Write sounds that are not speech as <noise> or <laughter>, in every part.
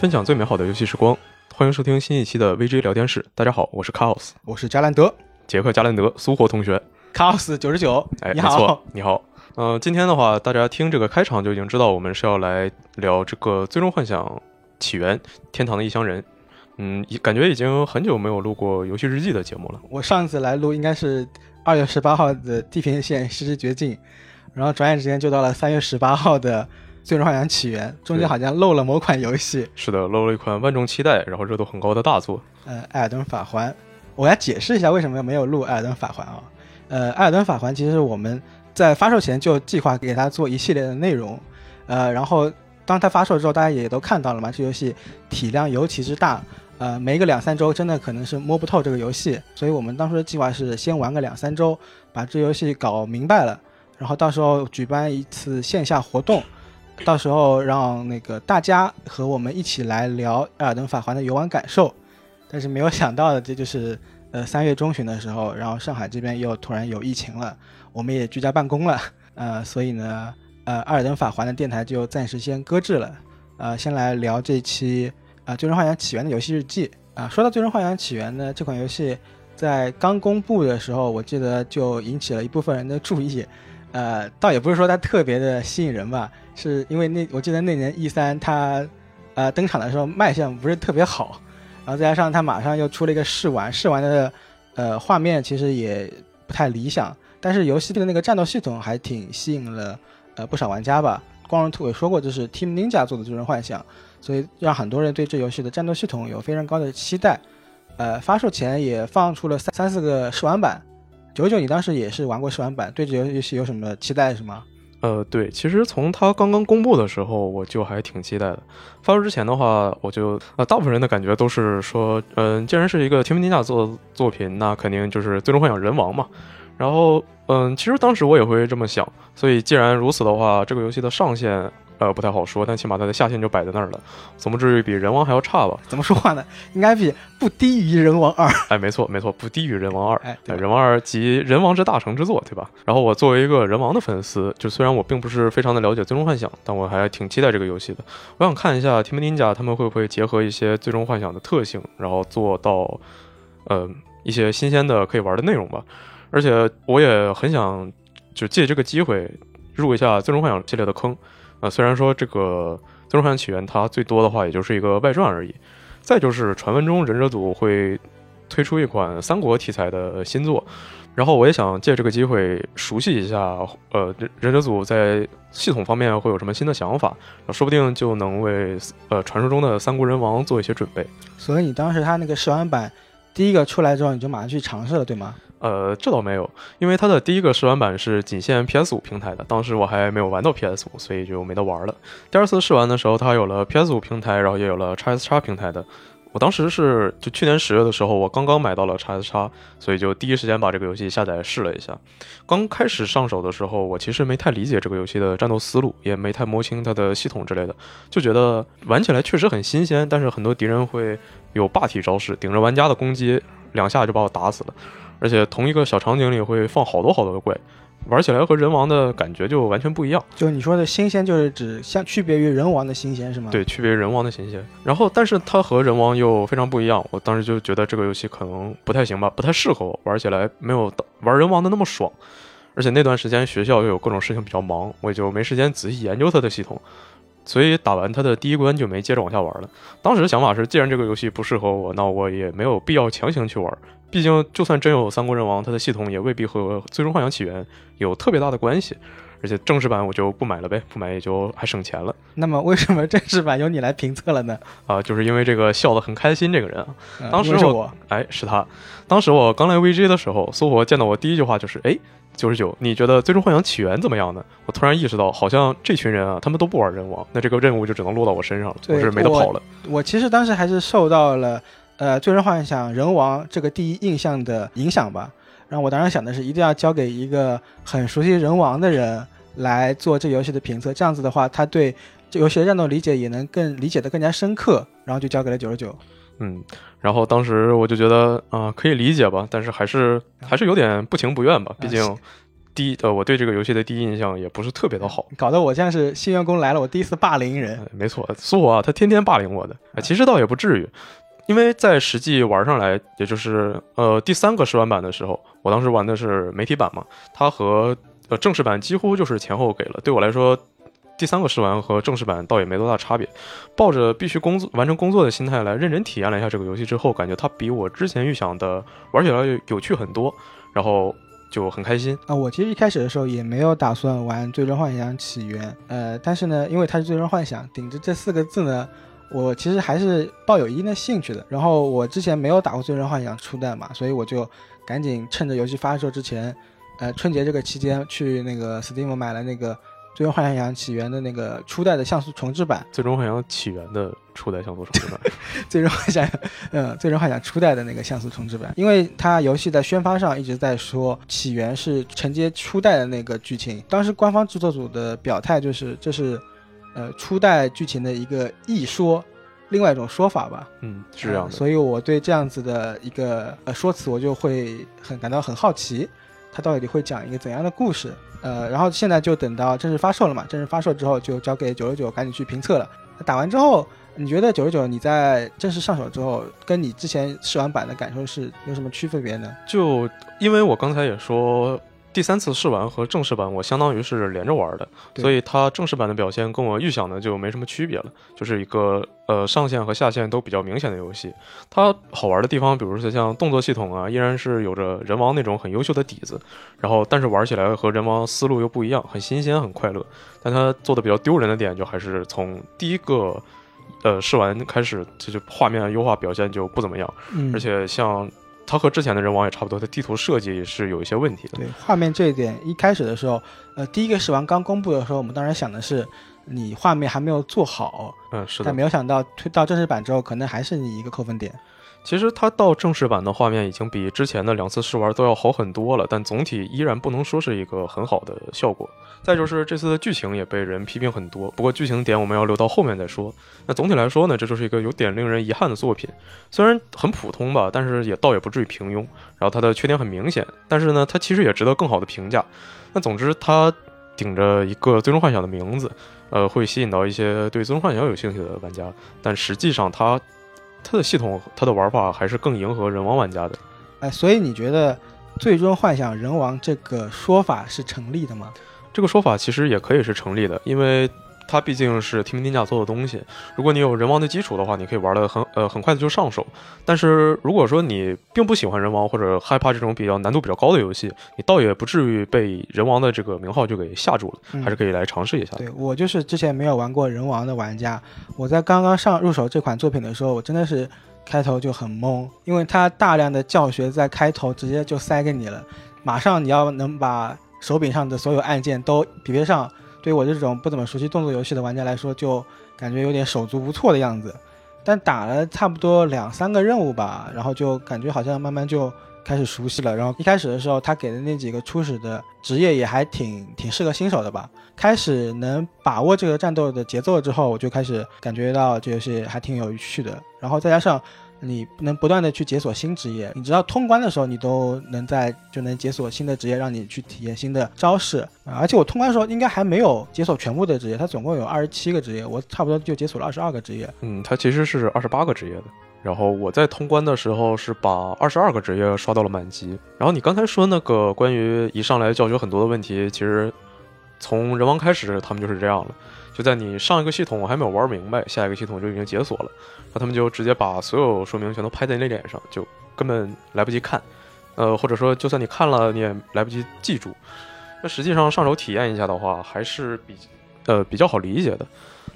分享最美好的游戏时光，欢迎收听新一期的 VG 聊天室。大家好，我是 Chaos，我是加兰德，杰克加兰德，苏活同学。Chaos 九十九，哎，你没错好，，你好。呃，今天的话，大家听这个开场就已经知道，我们是要来聊这个《最终幻想起源：天堂的异乡人》。嗯，已感觉已经很久没有录过游戏日记的节目了。我上次来录应该是二月十八号的《地平线：失之绝境》，然后转眼之间就到了三月十八号的《最终幻想起源》，中间好像漏了某款游戏，是的，漏了一款万众期待，然后热度很高的大作。呃，《艾尔登法环》。我来解释一下为什么没有录《艾尔登法环》啊？呃，《艾尔登法环》其实我们在发售前就计划给它做一系列的内容，呃，然后当它发售之后，大家也都看到了嘛，这游戏体量尤其之大，呃，没个两三周真的可能是摸不透这个游戏，所以我们当初的计划是先玩个两三周，把这游戏搞明白了，然后到时候举办一次线下活动，到时候让那个大家和我们一起来聊《艾尔登法环》的游玩感受。但是没有想到的，这就是呃三月中旬的时候，然后上海这边又突然有疫情了，我们也居家办公了，呃，所以呢，呃，《艾尔登法环》的电台就暂时先搁置了。呃，先来聊这期啊、《最终幻想起源》的游戏日记啊、说到《最终幻想起源》呢，这款游戏在刚公布的时候，我记得就引起了一部分人的注意。呃，倒也不是说它特别的吸引人吧，是因为那我记得那年 E 三它呃登场的时候卖相不是特别好，然后再加上它马上又出了一个试玩，试玩的呃画面其实也不太理想，但是游戏的那个战斗系统还挺吸引了呃不少玩家吧。光荣兔也说过，这是 Team Ninja 做的《最终幻想》，所以让很多人对这游戏的战斗系统有非常高的期待。呃，发售前也放出了三三四个试玩版。九九，你当时也是玩过试玩版，对这游戏有什么期待是吗？呃，对，其实从它刚刚公布的时候，我就还挺期待的。发售之前的话，我就呃，大部分人的感觉都是说，嗯、既然是一个提姆尼亚做作品，那肯定就是《最终幻想人王》嘛。然后，嗯，其实当时我也会这么想。所以，既然如此的话，这个游戏的上限呃不太好说，但起码它的下限就摆在那儿了，总不至于比人王还要差吧？怎么说话呢？应该比不低于人王二。哎，没错没错，不低于人王二。哎，对人王二集人王之大成之作，对吧？然后我作为一个人王的粉丝，就虽然我并不是非常的了解《最终幻想》，但我还挺期待这个游戏的。我想看一下 Team Ninja 他们会不会结合一些《最终幻想》的特性，然后做到呃一些新鲜的可以玩的内容吧。而且我也很想就借这个机会入一下《最终幻想》系列的坑。呃，虽然说这个《最终幻想起源》它最多的话也就是一个外传而已。再就是传闻中忍者组会推出一款三国题材的新作，然后我也想借这个机会熟悉一下，呃，忍忍者组在系统方面会有什么新的想法，说不定就能为呃传说中的三国人王做一些准备。所以你当时他那个试玩版第一个出来之后，你就马上去尝试了，对吗？呃，这倒没有，因为它的第一个试玩版是仅限 PS 5平台的，当时我还没有玩到 PS 5，所以就没得玩了。第二次试玩的时候，它有了 PS 5平台，然后也有了 XSX 平台的。我当时是就去年十月的时候，我刚刚买到了 XSX，所以就第一时间把这个游戏下载试了一下。刚开始上手的时候，我其实没太理解这个游戏的战斗思路，也没太摸清它的系统之类的，就觉得玩起来确实很新鲜，但是很多敌人会有霸体招式，顶着玩家的攻击，两下就把我打死了。而且同一个小场景里会放好多好多的怪，玩起来和人王的感觉就完全不一样。就你说的新鲜，就是指相区别于人王的新鲜是吗？，对，区别于人王的新鲜。然后，但是它和人王又非常不一样。我当时就觉得这个游戏可能不太行吧，不太适合我，玩起来没有玩人王的那么爽。而且那段时间学校又有各种事情比较忙，我也就没时间仔细研究它的系统。所以打完它的第一关就没接着往下玩了。当时的想法是，既然这个游戏不适合我，那我也没有必要强行去玩。毕竟，就算真有《三国人王》，它的系统也未必和《最终幻想起源》有特别大的关系。而且正式版我就不买了呗，不买也就还省钱了那么为什么正式版由你来评测了呢？啊！就是因为这个笑得很开心这个人啊，呃当时我哎，是他。当时我刚来 VG 的时候，苏活见到我第一句话就是：“哎，九十九，你觉得《最终幻想起源》怎么样呢？”我突然意识到，好像这群人啊，他们都不玩人王，那这个任务就只能落到我身上了，我是没得跑了。我其实当时还是受到了呃《最终幻想人王》这个第一印象的影响吧。然后我当时想的是，一定要交给一个很熟悉人王的人来做这个游戏的评测，这样子的话，他对这游戏的战斗理解也能更理解的更加深刻。然后就交给了九十九。嗯，然后当时我就觉得啊、可以理解吧，但是还是还是有点不情不愿吧，毕竟。第一呃，我对这个游戏的第一印象也不是特别的好。搞得我像是新员工来了，我第一次霸凌人。没错，苏活啊，他天天霸凌我的。其实倒也不至于，因为在实际玩上来，也就是呃第三个试玩版的时候，我当时玩的是媒体版嘛，它和呃正式版几乎就是前后给了。对我来说，第三个试玩和正式版倒也没多大差别。抱着必须工作完成工作的心态来认真体验了一下这个游戏之后，感觉它比我之前预想的玩起来有趣很多。然后。就很开心啊！我其实一开始的时候也没有打算玩《最终幻想起源》，呃，但是呢，因为它是《最终幻想》，顶着这四个字呢，我其实还是抱有一定的兴趣的。然后我之前没有打过《最终幻想》初代嘛，所以我就赶紧趁着游戏发售之前，呃，春节这个期间去那个 Steam 买了那个。最终幻想起源的那个初代的像素重置版，最终幻想起源的初代像素重置版，<laughs> 最终幻想，嗯，最终幻想初代的那个像素重置版，因为它游戏在宣发上一直在说起源是承接初代的那个剧情，当时官方制作组的表态就是这是，呃，初代剧情的一个一说，另外一种说法吧，嗯，是这样的，所以我对这样子的一个呃说辞，我就会很感到很好奇，它到底会讲一个怎样的故事。呃，然后现在就等到正式发售了嘛，正式发售之后就交给九十九赶紧去评测了。打完之后，你觉得九十九你在正式上手之后，跟你之前试玩版的感受是有什么区分别呢？就因为我刚才也说。第三次试玩和正式版，我相当于是连着玩的，所以它正式版的表现跟我预想的就没什么区别了，就是一个呃上限和下限都比较明显的游戏。它好玩的地方，比如说像动作系统啊，依然是有着人王那种很优秀的底子，然后但是玩起来和人王思路又不一样，很新鲜很快乐。但它做的比较丢人的点，就还是从第一个呃试玩开始，这就画面优化表现就不怎么样，而且像。它和之前的人王也差不多，它地图设计是有一些问题的。对画面这一点，一开始的时候，呃，第一个试玩刚公布的时候，我们当然想的是你画面还没有做好，嗯，是的。但没有想到推到正式版之后，可能还是你一个扣分点。其实它到正式版的画面已经比之前的两次试玩都要好很多了，但总体依然不能说是一个很好的效果。再就是这次的剧情也被人批评很多，不过剧情点我们要留到后面再说。那总体来说呢，这就是一个有点令人遗憾的作品，虽然很普通吧，但是也倒也不至于平庸。然后它的缺点很明显，但是呢，它其实也值得更好的评价。那总之，它顶着一个最终幻想的名字，呃，会吸引到一些对最终幻想有兴趣的玩家，但实际上它。它的系统，它的玩法还是更迎合人王玩家的，哎，所以你觉得“最终幻想人王”这个说法是成立的吗？这个说法其实也可以是成立的，因为。它毕竟是提名天价做的东西，如果你有人王的基础的话，你可以玩的很呃很快的就上手。但是如果说你并不喜欢人王或者害怕这种比较难度比较高的游戏，你倒也不至于被人王的这个名号就给吓住了，还是可以来尝试一下。对我就是之前没有玩过人王的玩家，我在刚刚上入手这款作品的时候，我真的是开头就很懵，因为它大量的教学在开头直接就塞给你了，马上你要能把手柄上的所有按键都匹配上。对我这种不怎么熟悉动作游戏的玩家来说，就感觉有点手足无措的样子。但打了差不多两三个任务吧，然后就感觉好像慢慢就开始熟悉了。然后一开始的时候，他给的那几个初始的职业也还挺挺适合新手的吧。开始能把握这个战斗的节奏之后，我就开始感觉到这游戏还挺有趣的。然后再加上。你能不断的去解锁新职业，你知道通关的时候，你都能在就能解锁新的职业，让你去体验新的招式。而且我通关的时候应该还没有解锁全部的职业，它总共有二十七个职业，我差不多就解锁了二十二个职业。嗯，它其实是二十八个职业的。然后我在通关的时候是把二十二个职业刷到了满级。然后你刚才说那个关于一上来教学很多的问题，其实从人王开始他们就是这样了。就在你上一个系统还没有玩明白，下一个系统就已经解锁了，那他们就直接把所有说明全都拍在你脸上，就根本来不及看，呃，或者说就算你看了，你也来不及记住。那实际上上手体验一下的话，还是比呃比较好理解的。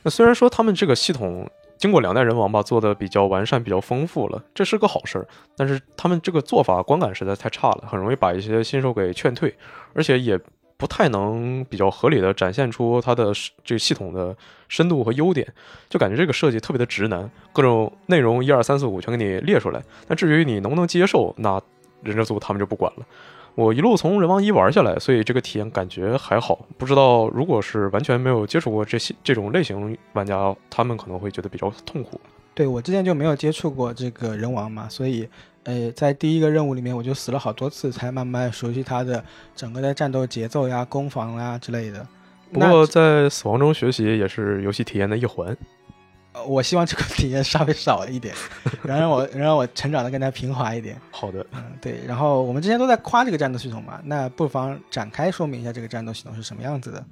那虽然说他们这个系统经过两代人王吧，做的比较完善、比较丰富了，这是个好事儿，但是他们这个做法观感实在太差了，很容易把一些新手给劝退，而且也。不太能比较合理的展现出它的这个系统的深度和优点，就感觉这个设计特别的直男，各种内容一二三四五全给你列出来。那至于你能不能接受，那忍者组他们就不管了。我一路从人王一玩下来，所以这个体验感觉还好。不知道如果是完全没有接触过这些这种类型玩家，他们可能会觉得比较痛苦。对我之前就没有接触过这个人王嘛，所以呃，在第一个任务里面我就死了好多次，才慢慢熟悉它的整个的战斗节奏呀、攻防啊之类的。不过在死亡中学习也是游戏体验的一环。呃，我希望这个体验稍微少一点，<laughs> 能让我能让我成长的更加平滑一点。好的，嗯，对。然后我们之前都在夸这个战斗系统嘛，那不妨展开说明一下这个战斗系统是什么样子的。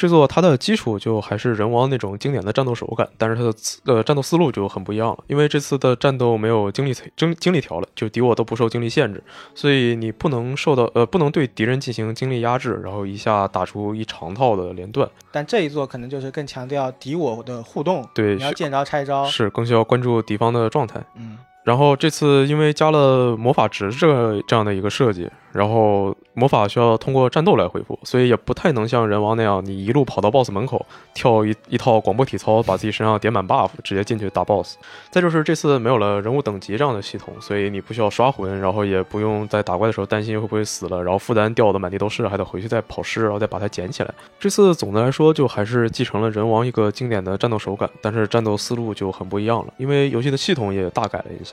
这座它的基础就还是人王那种经典的战斗手感，但是它的呃战斗思路就很不一样了。因为这次的战斗没有精力精精力条了，就敌我都不受精力限制，所以你不能受到呃不能对敌人进行精力压制，然后一下打出一长套的连段。但这一座可能就是更强调敌我的互动，对，你要见招拆招，是更需要关注敌方的状态。嗯。然后这次因为加了魔法值这这样的一个设计，然后魔法需要通过战斗来恢复，所以也不太能像人王那样，你一路跑到 BOSS 门口，跳一一套广播体操，把自己身上点满 buff，直接进去打 BOSS。再就是这次没有了人物等级这样的系统，所以你不需要刷魂，然后也不用在打怪的时候担心会不会死了，然后负担掉的满地都是，还得回去再跑尸，然后再把它捡起来。这次总的来说就还是继承了人王一个经典的战斗手感，但是战斗思路就很不一样了，因为游戏的系统也大改了一下。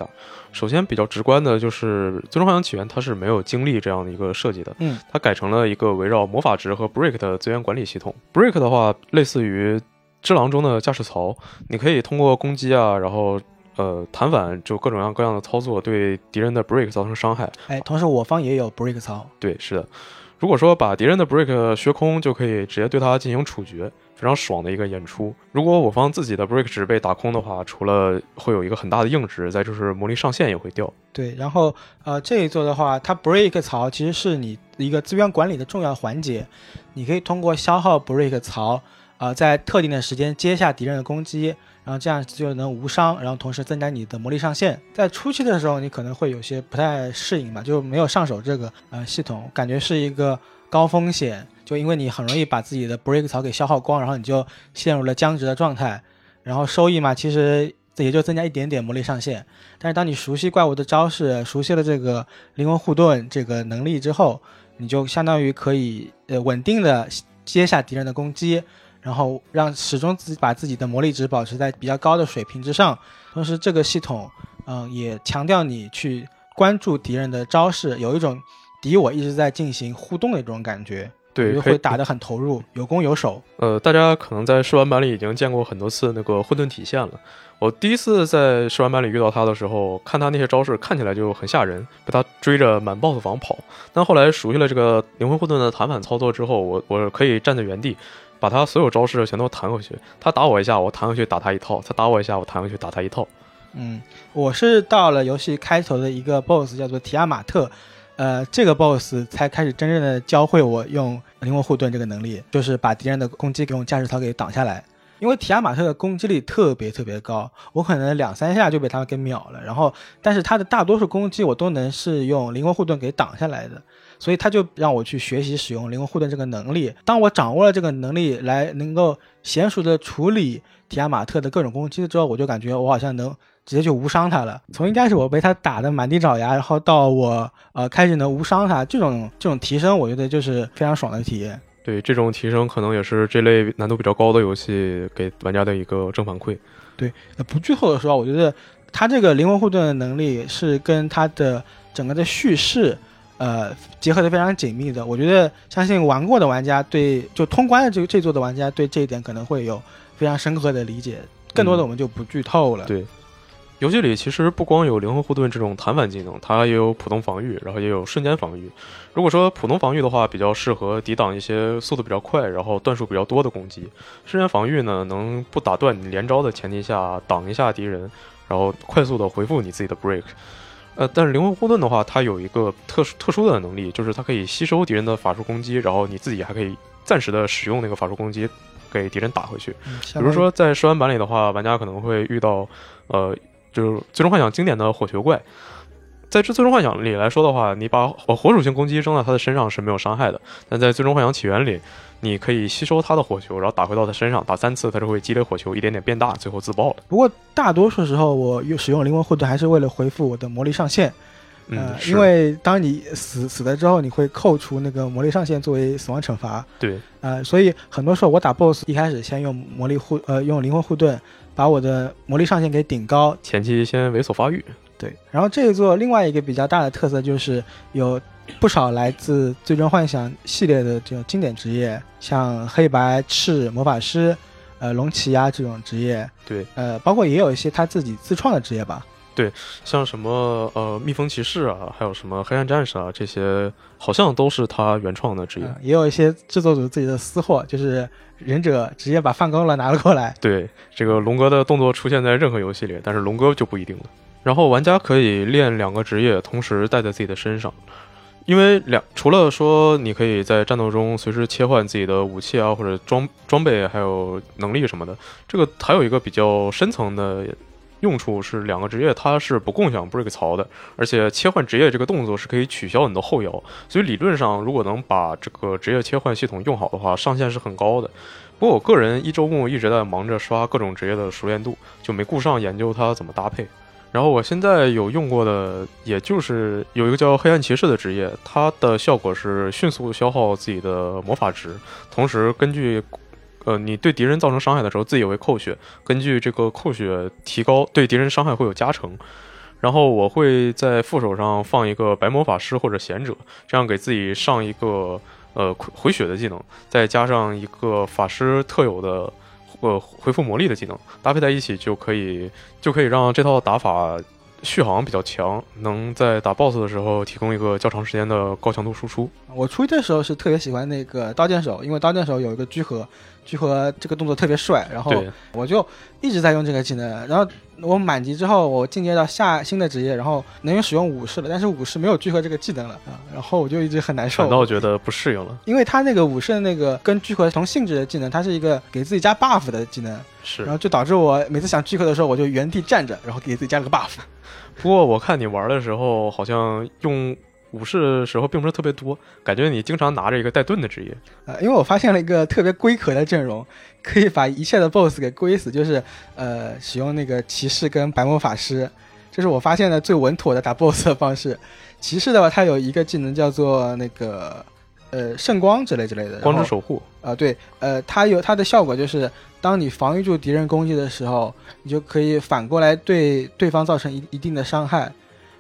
首先比较直观的就是《最终幻想起源》，它是没有经历这样的一个设计的，嗯，它改成了一个围绕魔法值和 break 的资源管理系统。break 的话，类似于《只狼》中的驾驶槽，你可以通过攻击啊，然后呃弹反，就各种各样各样的操作，对敌人的 break 造成伤害。哎，同时我方也有 break 槽，对，是的。如果说把敌人的 break 削空，就可以直接对他进行处决。非常爽的一个演出。如果我方自己的 break 值被打空的话，除了会有一个很大的硬值，再就是魔力上限也会掉。对，然后呃这一座的话，它 break 槽其实是你一个资源管理的重要环节。你可以通过消耗 break 槽，呃，在特定的时间接下敌人的攻击，然后这样就能无伤，然后同时增加你的魔力上限。在初期的时候，你可能会有些不太适应吧，就没有上手这个呃系统，感觉是一个高风险。就因为你很容易把自己的 break 槽给消耗光，然后你就陷入了僵直的状态，然后收益嘛，其实也就增加一点点魔力上限。但是当你熟悉怪物的招式，熟悉了这个灵魂护盾这个能力之后，你就相当于可以呃稳定的接下敌人的攻击，然后让始终自己把自己的魔力值保持在比较高的水平之上。同时，这个系统嗯也强调你去关注敌人的招式，有一种敌我一直在进行互动的这种感觉。对，会打得很投入，有攻有守。呃，大家可能在试玩版里已经见过很多次那个混沌体现了。我第一次在试玩版里遇到他的时候，看他那些招式看起来就很吓人，被他追着满 BOSS 房跑。但后来熟悉了这个灵魂混沌的弹反操作之后，我我可以站在原地，把他所有招式全都弹回去。他打我一下，我弹回去打他一套；他打我一下，我弹回去打他一套。嗯，我是到了游戏开头的一个 BOSS 叫做提亚马特。呃，这个 boss 才开始真正的教会我用灵魂护盾这个能力，就是把敌人的攻击给用驾驶槽给挡下来。因为提亚马特的攻击力特别特别高，我可能两三下就被他给秒了。然后，但是他的大多数攻击我都能是用灵魂护盾给挡下来的，所以他就让我去学习使用灵魂护盾这个能力。当我掌握了这个能力来能够娴熟的处理提亚马特的各种攻击之后，我就感觉我好像能。直接就无伤他了。从一开始我被他打的满地找牙，然后到我呃开始能无伤他，这种这种提升，我觉得就是非常爽的体验。对，这种提升可能也是这类难度比较高的游戏给玩家的一个正反馈。对，不剧透的时候，我觉得他这个灵魂护盾的能力是跟他的整个的叙事，呃，结合的非常紧密的。我觉得相信玩过的玩家对就通关的这这座的玩家对这一点可能会有非常深刻的理解。更多的我们就不剧透了。对。游戏里其实不光有灵魂护盾这种弹反技能，它也有普通防御，然后也有瞬间防御。如果说普通防御的话，比较适合抵挡一些速度比较快，然后段数比较多的攻击；瞬间防御呢，能不打断你连招的前提下挡一下敌人，然后快速的回复你自己的 break。呃，但是灵魂护盾的话，它有一个特殊特殊的能力，就是它可以吸收敌人的法术攻击，然后你自己还可以暂时的使用那个法术攻击给敌人打回去。比如说在试玩版里的话，玩家可能会遇到，呃。就是最终幻想经典的火球怪，在这最终幻想里来说的话，你把火火属性攻击扔到他的身上是没有伤害的。但在最终幻想起源里，你可以吸收他的火球，然后打回到他身上，打三次，他就会积累火球，一点点变大，最后自爆了。不过大多数时候，我用使用灵魂护盾还是为了回复我的魔力上限。呃，是。因为当你死死了之后，你会扣除那个魔力上限作为死亡惩罚，对，呃，所以很多时候我打 BOSS 一开始先用魔力护呃用灵魂护盾把我的魔力上限给顶高，前期先猥琐发育，对。然后这一座另外一个比较大的特色就是有不少来自《最终幻想》系列的这种经典职业，像黑白赤魔法师、呃龙骑呀这种职业，对，呃，包括也有一些他自己自创的职业吧，对像什么呃蜜蜂骑士啊，还有什么黑暗战士啊，这些好像都是他原创的职业。嗯，也有一些制作组自己的私货，就是忍者直接把放工了拿了过来。对，这个龙哥的动作出现在任何游戏里，但是龙哥就不一定了。然后玩家可以练两个职业，同时带在自己的身上，因为两除了说你可以在战斗中随时切换自己的武器啊，或者装装备，还有能力什么的，这个还有一个比较深层的用处是，两个职业它是不共享 break 槽的，而且切换职业这个动作是可以取消你的后摇，所以理论上如果能把这个职业切换系统用好的话，上限是很高的。不过我个人一周目一直在忙着刷各种职业的熟练度，就没顾上研究它怎么搭配。然后我现在有用过的，也就是有一个叫黑暗骑士的职业，它的效果是迅速消耗自己的魔法值，同时根据呃你对敌人造成伤害的时候，自己也会扣血，根据这个扣血提高，对敌人伤害会有加成。然后我会在副手上放一个白魔法师或者贤者，这样给自己上一个呃回血的技能，再加上一个法师特有的呃回复魔力的技能，搭配在一起就可以就可以让这套打法续航比较强，能在打 BOSS 的时候提供一个较长时间的高强度输出。我初一的时候是特别喜欢那个刀剑手，因为刀剑手有一个居合，居合这个动作特别帅，然后对，我就一直在用这个技能。然后我满级之后，我进阶到下新的职业，然后能用使用武士了，但是武士没有聚合这个技能了啊，然后我就一直很难受反。倒觉得不适应了。因为他那个武士的那个跟聚合同性质的技能，它是一个给自己加 buff 的技能，是然，后就导致我每次想聚合的时候，我就原地站着，然后给自己加了个 buff。不过我看你玩的时候，好像用武士的时候并不是特别多，感觉你经常拿着一个带盾的职业。呃，因为我发现了一个特别龟壳的阵容，<laughs> 可以把一切的 BOSS 给龟死，就是呃使用那个骑士跟白魔法师，这是我发现的最稳妥的打 BOSS 的方式。骑士的话，它有一个技能叫做那个呃圣光之类之类的，光之守护，啊、对，呃，它有它的效果就是，当你防御住敌人攻击的时候，你就可以反过来对对方造成一一定的伤害，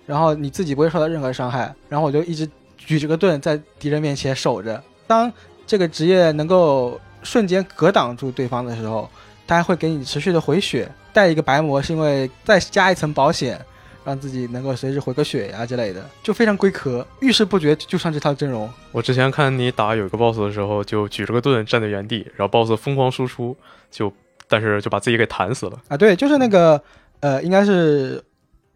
然后你自己不会受到任何伤害。然后我就一直举着个盾在敌人面前守着。当这个职业能够瞬间格挡住对方的时候，它还会给你持续的回血。带一个白魔是因为再加一层保险，让自己能够随时回个血呀、之类的，就非常龟壳，遇事不决就上这套阵容。我之前看你打有一个 BOSS 的时候，就举着个盾站在原地，然后 BOSS 疯狂输出，就但是就把自己给弹死了。啊，对，就是那个呃，应该是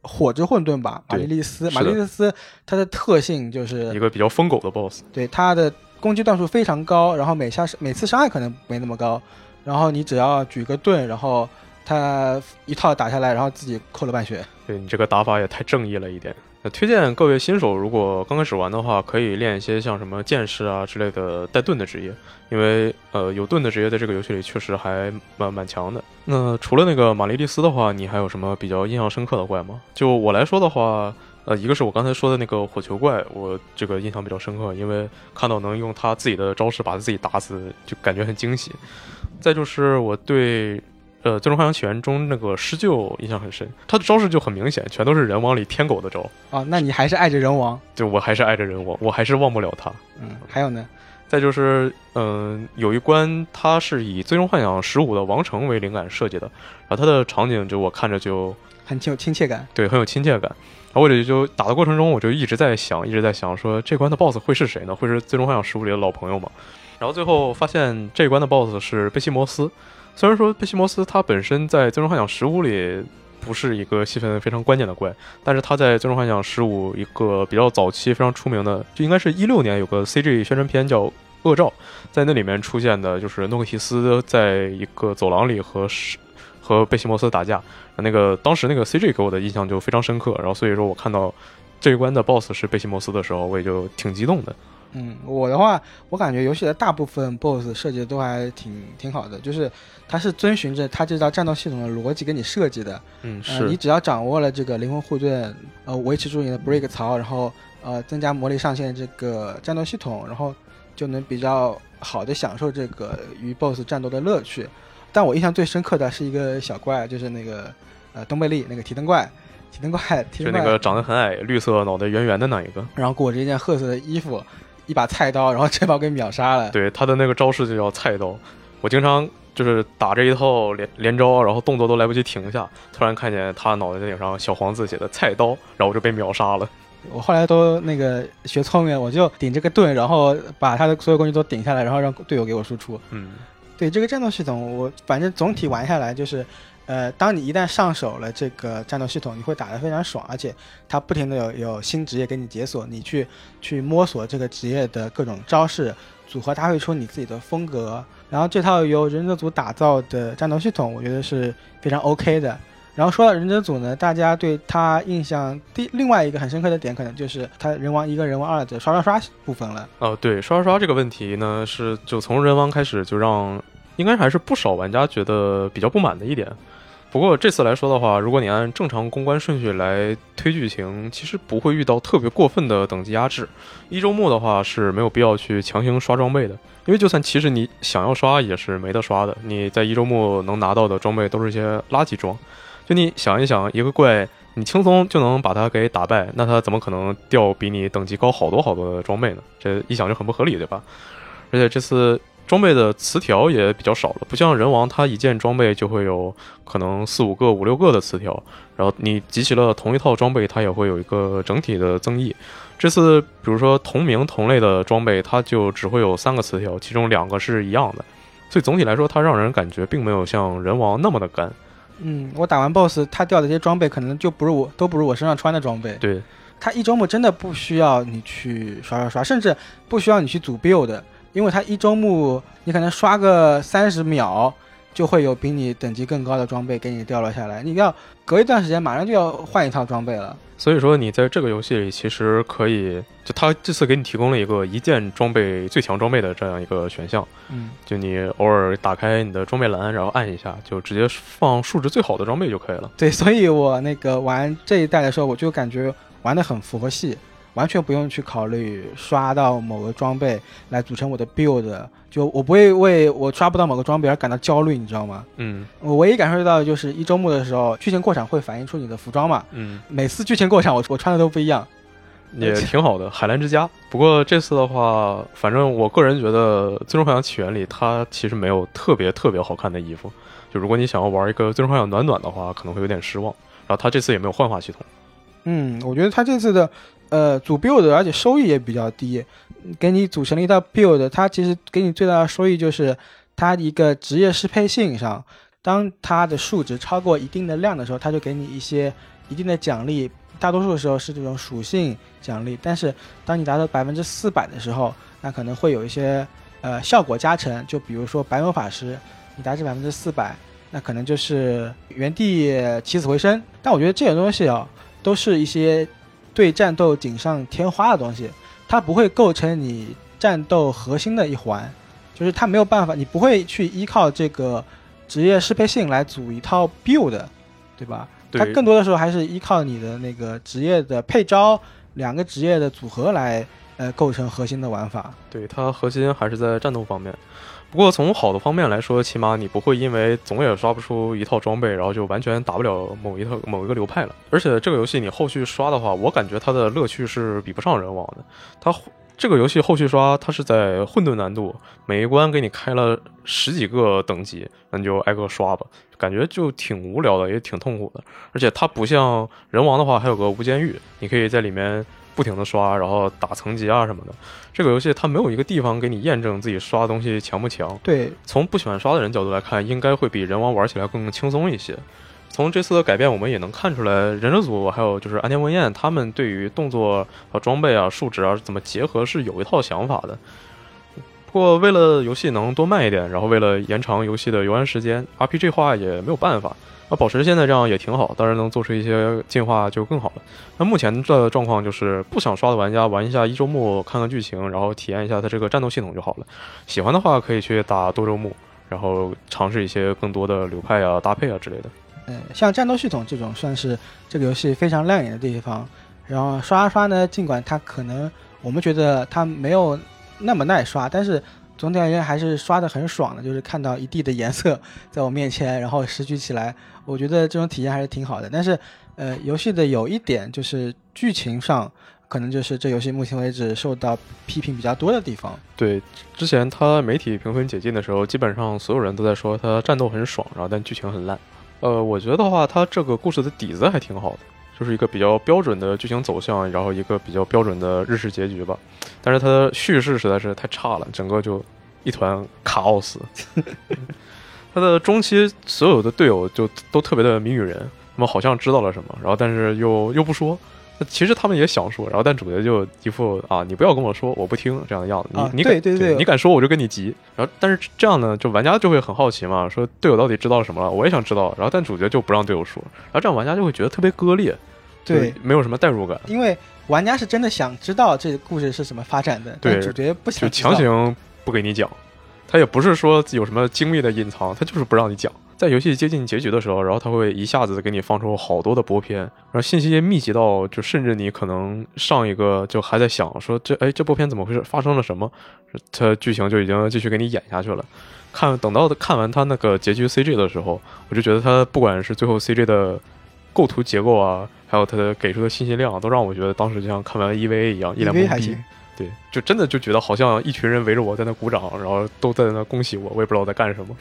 火之混沌吧，玛丽丽丝。玛丽丽丝它的特性就是一个比较疯狗的 BOSS，对它的攻击段数非常高，然后每下每次伤害可能没那么高，然后你只要举个盾，然后它一套打下来，然后自己扣了半血。对你这个打法也太正义了一点。那推荐各位新手，如果刚开始玩的话，可以练一些像什么剑士啊之类的带盾的职业，因为呃有盾的职业在这个游戏里确实还蛮蛮强的。那除了那个玛丽丽丝的话，你还有什么比较印象深刻的怪吗？就我来说的话，呃，一个是我刚才说的那个火球怪，我这个印象比较深刻，因为看到能用他自己的招式把自己打死，就感觉很惊喜。再就是我对呃《最终幻想起源》中那个施救印象很深，他的招式就很明显，全都是人往里天狗的招，哦，那你还是爱着人王。对我还是爱着人王，我还是忘不了他。嗯，还有呢？再就是，嗯、有一关它是以《最终幻想十五》的王城为灵感设计的，然后它的场景就我看着就很亲有亲切感。对很有亲切感。然后我就就打的过程中，我就一直在想，一直在想说这关的 BOSS 会是谁呢？会是《最终幻想十五》里的老朋友吗？然后最后发现这一关的 BOSS 是贝西摩斯。虽然说贝西摩斯他本身在《最终幻想十五》里不是一个戏份非常关键的怪，但是他在《最终幻想十五》一个比较早期非常出名的，就应该是一六年有个 CG 宣传片叫《恶兆》，在那里面出现的就是诺克提斯在一个走廊里和和贝西摩斯打架，那个当时那个 CG 给我的印象就非常深刻，然后所以说我看到这一关的 BOSS 是贝西摩斯的时候，我也就挺激动的。嗯，我的话，我感觉游戏的大部分 BOSS 设计的都还挺挺好的，就是它是遵循着它这套战斗系统的逻辑给你设计的。嗯，呃，是你只要掌握了这个灵魂护盾，呃，维持住你的 break 槽，然后呃增加魔力上限这个战斗系统，然后就能比较好的享受这个与 BOSS 战斗的乐趣。但我印象最深刻的是一个小怪，就是那个呃东贝利那个提灯怪，提灯怪，提灯怪，就那个长得很矮、绿色、脑袋圆圆的那一个。然后裹着一件褐色的衣服，一把菜刀，然后这把我给秒杀了。对，他的那个招式就叫菜刀。我经常就是打这一套连连招，然后动作都来不及停下，突然看见他脑袋顶上小黄字写的“菜刀”，然后我就被秒杀了。<laughs> 我后来都那个学聪明了，我就顶这个盾，然后把他的所有攻击都顶下来，然后让队友给我输出。嗯，对这个战斗系统，我反正总体玩下来就是，呃，当你一旦上手了这个战斗系统，你会打得非常爽，而且它不停的有有新职业给你解锁，你去去摸索这个职业的各种招式组合，搭配出你自己的风格。然后这套由忍者组打造的战斗系统，我觉得是非常 OK 的。然后说到忍者组呢，大家对他印象第另外一个很深刻的点，可能就是他人王一个人王二的刷刷刷部分了。哦，对，刷刷刷这个问题呢，是就从人王开始就让应该还是不少玩家觉得比较不满的一点。不过这次来说的话，如果你按正常公关顺序来推剧情，其实不会遇到特别过分的等级压制。一周目的话是没有必要去强行刷装备的，因为就算其实你想要刷也是没得刷的。你在一周目能拿到的装备都是一些垃圾装。就你想一想，一个怪你轻松就能把它给打败，那它怎么可能掉比你等级高好多好多的装备呢？这一想就很不合理，对吧？而且这次装备的词条也比较少了，不像人王，它一件装备就会有可能四五个、五六个的词条，然后你集齐了同一套装备，它也会有一个整体的增益。这次比如说同名同类的装备，它就只会有三个词条，其中两个是一样的，所以总体来说，它让人感觉并没有像人王那么的干。嗯，我打完 BOSS，他掉的这些装备可能就不是我，都不是我身上穿的装备。对，他一周目真的不需要你去刷刷刷，甚至不需要你去组 build，因为它一周目你可能刷个三十秒，就会有比你等级更高的装备给你掉落下来。你要隔一段时间马上就要换一套装备了。所以说你在这个游戏里其实可以，就他这次给你提供了一个一键装备最强装备的这样一个选项。嗯，就你偶尔打开你的装备栏，然后按一下，就直接放数值最好的装备就可以了。对，所以我那个玩这一代的时候，我就感觉玩的很佛系，完全不用去考虑刷到某个装备来组成我的 build，就我不会为我刷不到某个装备而感到焦虑，你知道吗？嗯我唯一感受到的就是一周目的时候，剧情过场会反映出你的服装嘛，嗯，每次剧情过场我我穿的都不一样。也挺好的，<laughs> 海澜之家。不过这次的话，反正我个人觉得《最终幻想起源》里它其实没有特别特别好看的衣服。就如果你想要玩一个《最终幻想》暖暖的话，可能会有点失望。然后它这次也没有幻化系统。嗯，我觉得它这次的呃组 build，而且收益也比较低，给你组成了一套 build，它其实给你最大的收益就是它一个职业适配性上，当它的数值超过一定的量的时候，它就给你一些一定的奖励，大多数的时候是这种属性奖励，但是当你达到百分之四百的时候，那可能会有一些呃效果加成，就比如说白魔法师，你达至百分之四百，那可能就是原地起死回生。但我觉得这些东西啊，都是一些对战斗锦上添花的东西，它不会构成你战斗核心的一环，就是它没有办法，你不会去依靠这个职业适配性来组一套 build，对吧？它更多的时候还是依靠你的那个职业的配招，两个职业的组合来呃构成核心的玩法。对它核心还是在战斗方面。不过从好的方面来说，起码你不会因为总也刷不出一套装备，然后就完全打不了某一套某一个流派了。而且这个游戏你后续刷的话，我感觉它的乐趣是比不上人王的。它这个游戏后续刷，它是在混沌难度，每一关给你开了十几个等级，那你就挨个刷吧，感觉就挺无聊的，也挺痛苦的。而且它不像人王的话，还有个无间狱，你可以在里面不停的刷，然后打层级啊什么的。这个游戏它没有一个地方给你验证自己刷的东西强不强。对，从不喜欢刷的人角度来看，应该会比人王玩起来更轻松一些。从这次的改变，我们也能看出来，忍者组还有就是安田文彦他们对于动作和装备啊、数值啊怎么结合是有一套想法的。不过为了游戏能多卖一点，然后为了延长游戏的游玩时间，RPG 化也没有办法。那保持现在这样也挺好，当然能做出一些进化就更好了。那目前的状况就是不想刷的玩家玩一下一周目，看看剧情，然后体验一下它这个战斗系统就好了。喜欢的话可以去打多周目，然后尝试一些更多的流派啊、搭配啊之类的。嗯，像战斗系统这种算是这个游戏非常亮眼的地方。然后刷刷呢，尽管它可能我们觉得它没有那么耐刷，但是总体而言还是刷的很爽的。就是看到一地的颜色在我面前，然后拾取起来，我觉得这种体验还是挺好的。但是，呃，游戏的有一点就是剧情上可能就是这游戏目前为止受到批评比较多的地方。对，之前它媒体评分解禁的时候，基本上所有人都在说它战斗很爽，然后但剧情很烂。呃，我觉得的话，它这个故事的底子还挺好的。就是一个比较标准的剧情走向，然后一个比较标准的日式结局吧。但是它的叙事实在是太差了，整个就一团卡奥斯。<laughs> 他的中期所有的队友就都特别的谜语人，他们好像知道了什么，然后但是又又不说。其实他们也想说，然后但主角就一副啊，你不要跟我说，我不听这样的样子。你你对对对，你敢说我就跟你急。然后但是这样呢，就玩家就会很好奇嘛，说队友到底知道了什么了？我也想知道。然后但主角就不让队友说，然后这样玩家就会觉得特别割裂。对，没有什么代入感，因为玩家是真的想知道这故事是怎么发展的，对，主角不想就强行不给你讲，他也不是说有什么精密的隐藏，他就是不让你讲。在游戏接近结局的时候，然后他会一下子给你放出好多的播片，然后信息密集到就甚至你可能上一个就还在想说这哎这波片怎么回事，发生了什么，他剧情就已经继续给你演下去了。看等到看完他那个结局 CG 的时候，我就觉得他不管是最后 CG 的构图结构啊。还有他的给出的信息量，都让我觉得当时就像看完 EVA 一样，一脸懵逼。对，就真的就觉得好像一群人围着我在那鼓掌，然后都在那恭喜我，我也不知道我在干什么。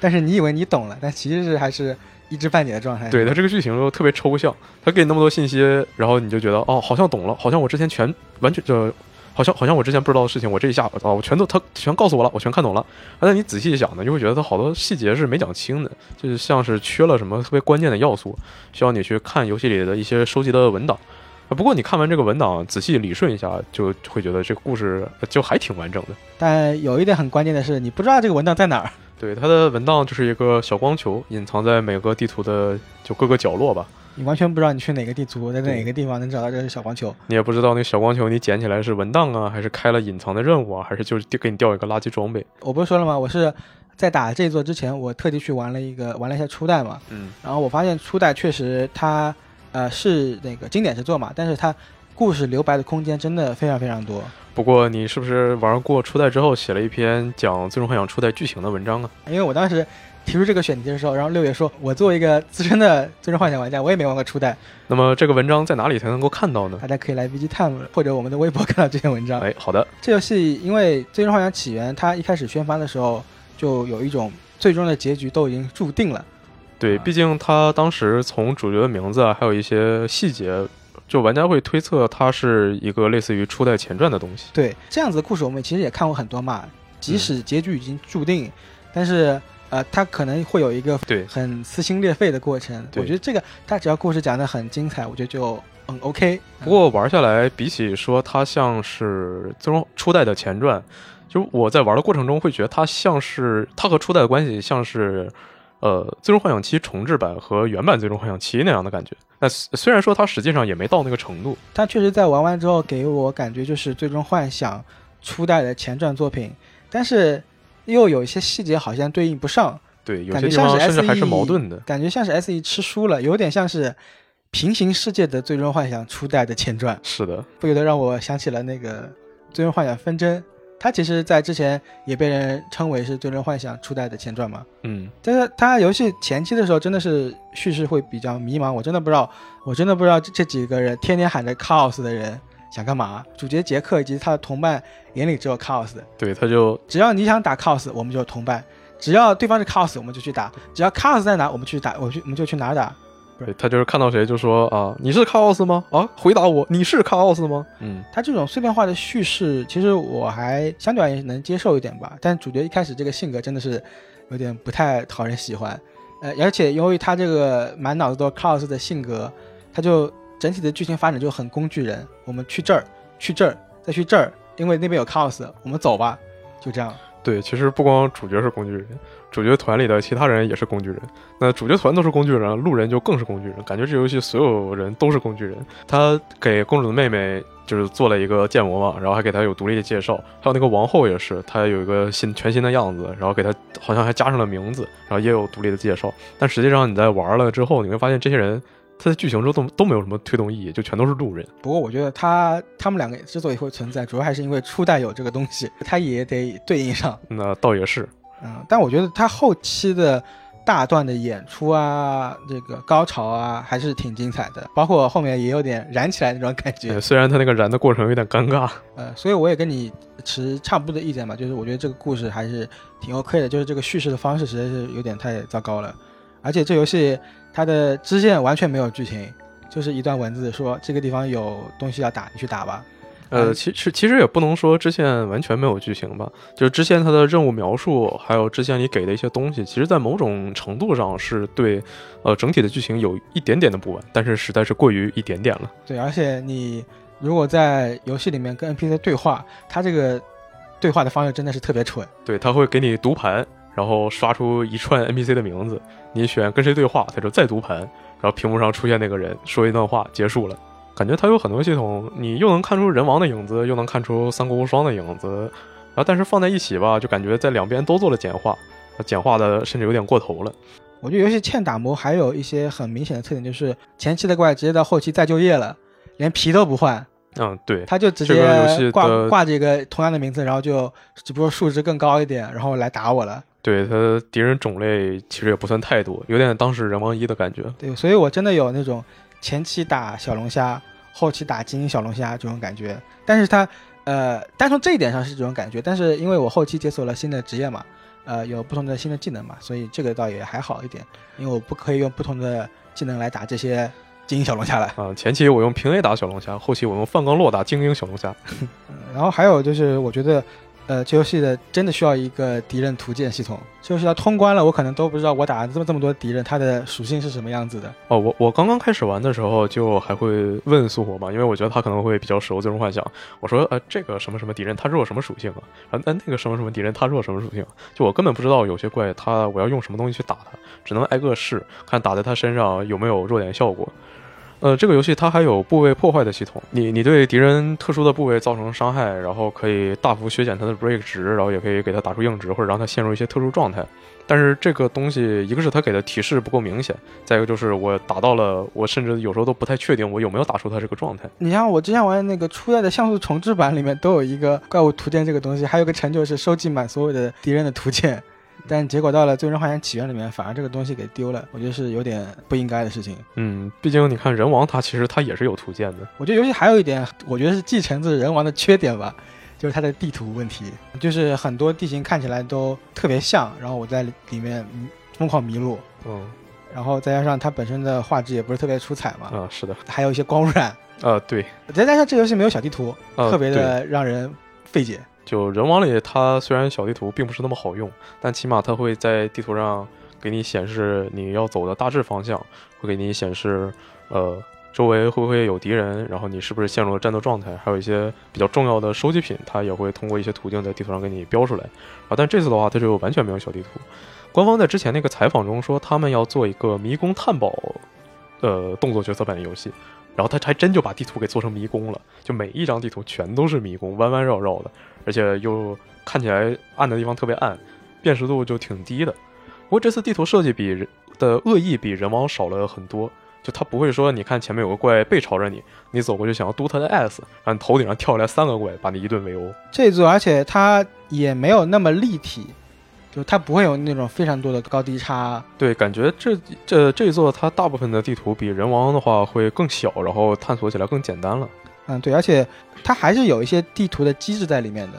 但是你以为你懂了，但其实是还是一知半解的状态。对他这个剧情又特别抽象，他给你那么多信息，然后你就觉得哦，好像懂了，好像我之前全完全就。好像好像我之前不知道的事情，我这一下啊，我全都他全告诉我了，我全看懂了。但你仔细一想呢，就会觉得他好多细节是没讲清的，就是像是缺了什么特别关键的要素，需要你去看游戏里的一些收集的文档。不过你看完这个文档，仔细理顺一下，就会觉得这个故事就还挺完整的。但有一点很关键的是，你不知道这个文档在哪儿。对，它的文档就是一个小光球，隐藏在每个地图的就各个角落吧。你完全不知道你去哪个地图，在哪个地方能找到这个小光球。你也不知道那小光球你捡起来是文档啊，还是开了隐藏的任务啊，还是就是给你掉一个垃圾装备。我不是说了吗？我是在打这一座之前，我特地去玩了一个玩了一下初代嘛。嗯。然后我发现初代确实它呃是那个经典之作嘛，但是它故事留白的空间真的非常非常多。不过你是不是玩过初代之后写了一篇讲《最终幻想》初代剧情的文章啊？因为我当时。提出这个选题的时候，然后六爷说：“我作为一个资深的《最终幻想》玩家，我也没玩过初代。那么这个文章在哪里才能够看到呢？大家可以来 VG Time 或者我们的微博看到这篇文章。哎，好的。这游戏因为《最终幻想起源》，它一开始宣发的时候就有一种最终的结局都已经注定了。对，毕竟他当时从主角的名字啊，还有一些细节，就玩家会推测它是一个类似于初代前传的东西。对，这样子的故事我们其实也看过很多嘛。即使结局已经注定，但是。呃，他可能会有一个对很撕心裂肺的过程。我觉得这个他只要故事讲得很精彩，我觉得就很 OK。不过玩下来，比起说它像是最终初代的前传，就我在玩的过程中会觉得它像是它和初代的关系像是呃最终幻想七重置版和原版最终幻想七那样的感觉。那虽然说它实际上也没到那个程度，它确实在玩完之后给我感觉就是最终幻想初代的前传作品，但是。又有一些细节好像对应不上，对，有些地方甚至还是矛盾的，感觉像是 S E 吃书了，有点像是平行世界的最终幻想初代的前传。是的，不由得让我想起了那个最终幻想纷争，它其实在之前也被人称为是最终幻想初代的前传嘛。嗯，但是它游戏前期的时候真的是叙事会比较迷茫，我真的不知道，我真的不知道这几个人天天喊着 chaos 的人。想干嘛？主角杰克以及他的同伴眼里只有 chaos。对，他就只要你想打 chaos，我们就同伴；只要对方是 chaos，我们就去打；只要 chaos 在哪，我们去打，我去我们就去哪打。对他就是看到谁就说啊，你是 chaos 吗？啊，回答我，你是 chaos 吗？嗯，他这种碎片化的叙事，其实我还相对而言能接受一点吧。但主角一开始这个性格真的是有点不太讨人喜欢。呃，而且由于他这个满脑子都是 chaos 的性格，他就。整体的剧情发展就很工具人，我们去这儿，去这儿，再去这儿，因为那边有 chaos，我们走吧，就这样。对，其实不光主角是工具人，主角团里的其他人也是工具人。那主角团都是工具人，路人就更是工具人。感觉这游戏所有人都是工具人。他给公主的妹妹就是做了一个建模嘛，然后还给她有独立的介绍。还有那个王后也是，她有一个新全新的样子，然后给她好像还加上了名字，然后也有独立的介绍。但实际上你在玩了之后，你会发现这些人。他在剧情中都都没有什么推动意义，就全都是路人。不过我觉得他他们两个之所以会存在，主要还是因为初代有这个东西，他也得对应上。那倒也是，嗯，但我觉得他后期的大段的演出啊，这个高潮啊，还是挺精彩的，包括后面也有点燃起来那种感觉。虽然他那个燃的过程有点尴尬。呃，所以我也跟你持差不多的意见吧，就是我觉得这个故事还是挺 OK 的，就是这个叙事的方式实在是有点太糟糕了，而且这游戏。它的支线完全没有剧情，就是一段文字说这个地方有东西要打，你去打吧。呃，其实其实也不能说支线完全没有剧情吧，就是支线它的任务描述，还有支线里给的一些东西，其实在某种程度上是对呃整体的剧情有一点点的不稳，但是实在是过于一点点了。对，而且你如果在游戏里面跟 NPC 对话，它这个对话的方式真的是特别蠢。对，他会给你读盘。然后刷出一串 <laughs> NPC 的名字，你选跟谁对话，他就再读盘，然后屏幕上出现那个人说一段话，结束了。感觉它有很多系统，你又能看出人王的影子，又能看出三国无双的影子，然后但是放在一起吧，就感觉在两边都做了简化，简化的甚至有点过头了。我觉得游戏欠打磨还有一些很明显的特点，就是前期的怪直接到后期再就业了，连皮都不换。嗯，对，他就直接挂挂这个同样的名字，然后就只不过数值更高一点，然后来打我了。对他敌人种类其实也不算太多，有点当时人王一的感觉。对，所以我真的有那种前期打小龙虾，后期打精英小龙虾这种感觉。但是它，呃，单从这一点上是这种感觉。但是因为我后期解锁了新的职业嘛，呃，有不同的新的技能嘛，所以这个倒也还好一点。因为我不可以用不同的技能来打这些精英小龙虾了。啊，前期我用平 A 打小龙虾，后期我用范刚洛打精英小龙虾。<laughs> 然后还有就是，我觉得。呃，这游戏的真的需要一个敌人图鉴系统。这游戏要通关了，我可能都不知道我打了这么这么多敌人，它的属性是什么样子的。哦，我我刚刚开始玩的时候，就还会问苏火嘛，因为我觉得他可能会比较熟《最终幻想》。我说，呃，这个什么什么敌人，他弱什么属性啊？啊，那那个什么什么敌人，他弱什么属性？就我根本不知道有些怪，他我要用什么东西去打他，只能挨个试，看打在他身上有没有弱点效果。呃，这个游戏它还有部位破坏的系统，你你对敌人特殊的部位造成伤害，然后可以大幅削减它的 break 值，然后也可以给它打出硬值，或者让它陷入一些特殊状态。但是这个东西，一个是它给的提示不够明显，再一个就是我打到了，我甚至有时候都不太确定我有没有打出它这个状态。你像我之前玩的那个初代的像素重置版里面都有一个怪物图鉴这个东西，还有个成就是收集满所有的敌人的图鉴。但结果到了《最终幻想起源》里面，反而这个东西给丢了，我觉得是有点不应该的事情。嗯，毕竟你看人王，他其实他也是有图鉴的。我觉得游戏还有一点，我觉得是继承自人王的缺点吧，就是它的地图问题，就是很多地形看起来都特别像，然后我在里面疯狂迷路。嗯，然后再加上它本身的画质也不是特别出彩嘛。啊，是的。还有一些光污染。啊，对。再加上这游戏没有小地图，特别的让人费解。就人王里，它虽然小地图并不是那么好用，但起码它会在地图上给你显示你要走的大致方向，会给你显示，呃，周围会不会有敌人，然后你是不是陷入了战斗状态，还有一些比较重要的收集品，它也会通过一些途径在地图上给你标出来。啊，但这次的话，它就完全没有小地图。官方在之前那个采访中说，他们要做一个迷宫探宝，呃，动作角色版的游戏。然后他还真就把地图给做成迷宫了，就每一张地图全都是迷宫，弯弯绕绕的，而且又看起来暗的地方特别暗，辨识度就挺低的。不过这次地图设计比人的恶意比人王少了很多，就他不会说你看前面有个怪背朝着你，你走过去想要嘟他的 S，然后头顶上跳下来三个怪把你一顿围殴。这座而且它也没有那么立体。就它不会有那种非常多的高低差，对，感觉这这这一座它大部分的地图比人王的话会更小，然后探索起来更简单了。嗯，对，而且它还是有一些地图的机制在里面的，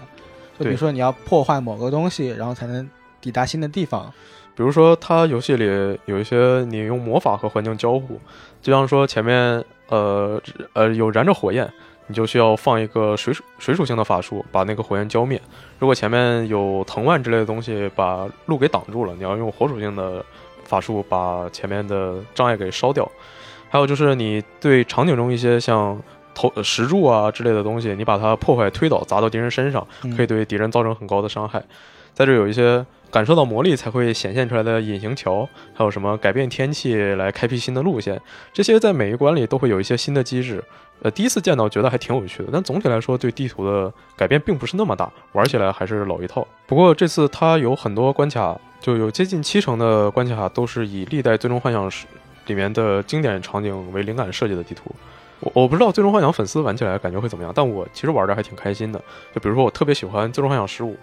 就比如说你要破坏某个东西，然后才能抵达新的地方。比如说它游戏里有一些你用魔法和环境交互，就像说前面呃呃有燃着火焰。你就需要放一个水属水属性的法术，把那个火焰浇灭。如果前面有藤蔓之类的东西把路给挡住了，你要用火属性的法术把前面的障碍给烧掉。还有就是你对场景中一些像头石柱啊之类的东西，你把它破坏推倒砸到敌人身上，可以对敌人造成很高的伤害。在这有一些感受到魔力才会显现出来的隐形桥，还有什么改变天气来开辟新的路线，这些在每一关里都会有一些新的机制。呃，第一次见到觉得还挺有趣的，但总体来说对地图的改变并不是那么大，玩起来还是老一套。不过这次它有很多关卡，就有接近七成的关卡都是以历代《最终幻想》里面的经典场景为灵感设计的地图。我我不知道《最终幻想》粉丝玩起来感觉会怎么样，但我其实玩的还挺开心的。就比如说我特别喜欢《最终幻想十五》。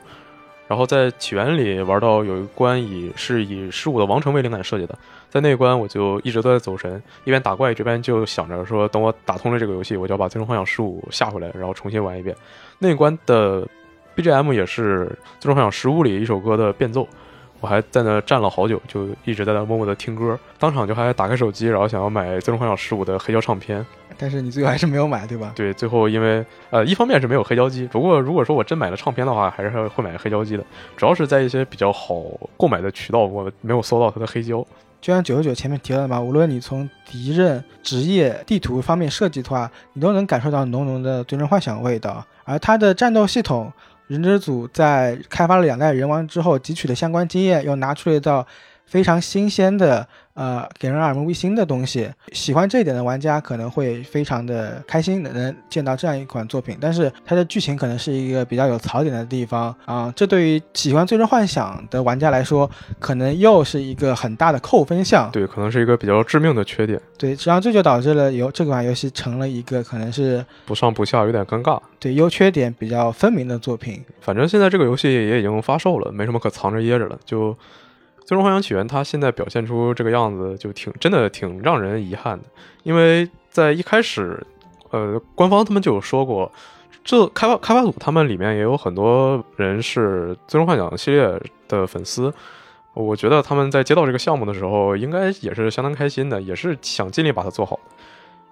然后在起源里玩到有一关以是以十五的王城为灵感设计的，在那一关我就一直都在走神，一边打怪这边就想着说，等我打通了这个游戏，我就要把最终幻想十五下回来，然后重新玩一遍。那一关的 BGM 也是最终幻想十五里一首歌的变奏。我还在那站了好久，就一直在那默默的听歌，当场就还打开手机，然后想要买《最终幻想十五》的黑胶唱片，但是你最后还是没有买，对吧？对，最后因为呃，一方面是没有黑胶机，不过如果说我真买了唱片的话，还是会买黑胶机的，主要是在一些比较好购买的渠道，我没有搜到它的黑胶。就像九十九前面提到的嘛，无论你从敌人、职业、地图方面设计的话，你都能感受到浓浓的《最终幻想》味道，而它的战斗系统。忍者组在开发了两代人王之后，汲取的相关经验，又拿出了一道非常新鲜的。呃，给人耳目一新的东西，喜欢这一点的玩家可能会非常的开心，能见到这样一款作品。但是它的剧情可能是一个比较有槽点的地方啊，这对于喜欢《最终幻想》的玩家来说，可能又是一个很大的扣分项。对，可能是一个比较致命的缺点。对，实际上这就导致了游这款游戏成了一个可能是不上不下，有点尴尬。对，优缺点比较分明的作品。反正现在这个游戏也已经发售了，没什么可藏着掖着了，就。最终幻想起源，它现在表现出这个样子，就挺真的挺让人遗憾的。因为在一开始，呃，官方他们就有说过，这开发开发组他们里面也有很多人是最终幻想系列的粉丝。我觉得他们在接到这个项目的时候，应该也是相当开心的，也是想尽力把它做好。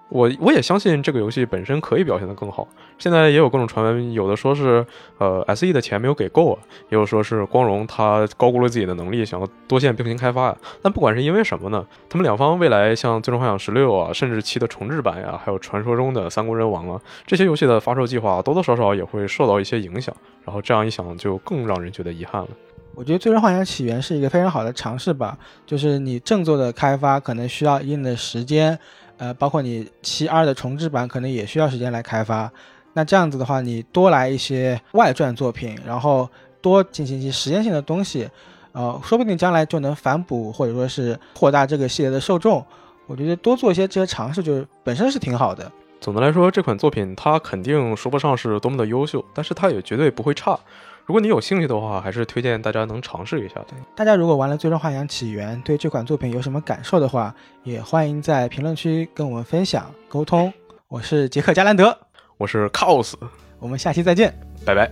我我也相信这个游戏本身可以表现得更好。现在也有各种传闻，有的说是呃 S E 的钱没有给够啊，也有说是光荣他高估了自己的能力，想要多线并行开发呀。但不管是因为什么呢，他们两方未来像《最终幻想十六》啊，甚至七的重置版呀，还有传说中的《三国人王》啊，这些游戏的发售计划多多少少也会受到一些影响。然后这样一想，就更让人觉得遗憾了。我觉得《最终幻想起源》是一个非常好的尝试吧，就是你正作的开发可能需要一定的时间。呃，包括你七二的重置版可能也需要时间来开发，那这样子的话，你多来一些外传作品，然后多进行一些实验性的东西，呃，说不定将来就能反哺或者说是扩大这个系列的受众。我觉得多做一些这些尝试，就是本身是挺好的。总的来说，这款作品它肯定说不上是多么的优秀，但是它也绝对不会差。如果你有兴趣的话，还是推荐大家能尝试一下的。大家如果玩了《最终幻想起源》，对这款作品有什么感受的话，也欢迎在评论区跟我们分享沟通。我是杰克加兰德，我是 Cos，我们下期再见，拜拜。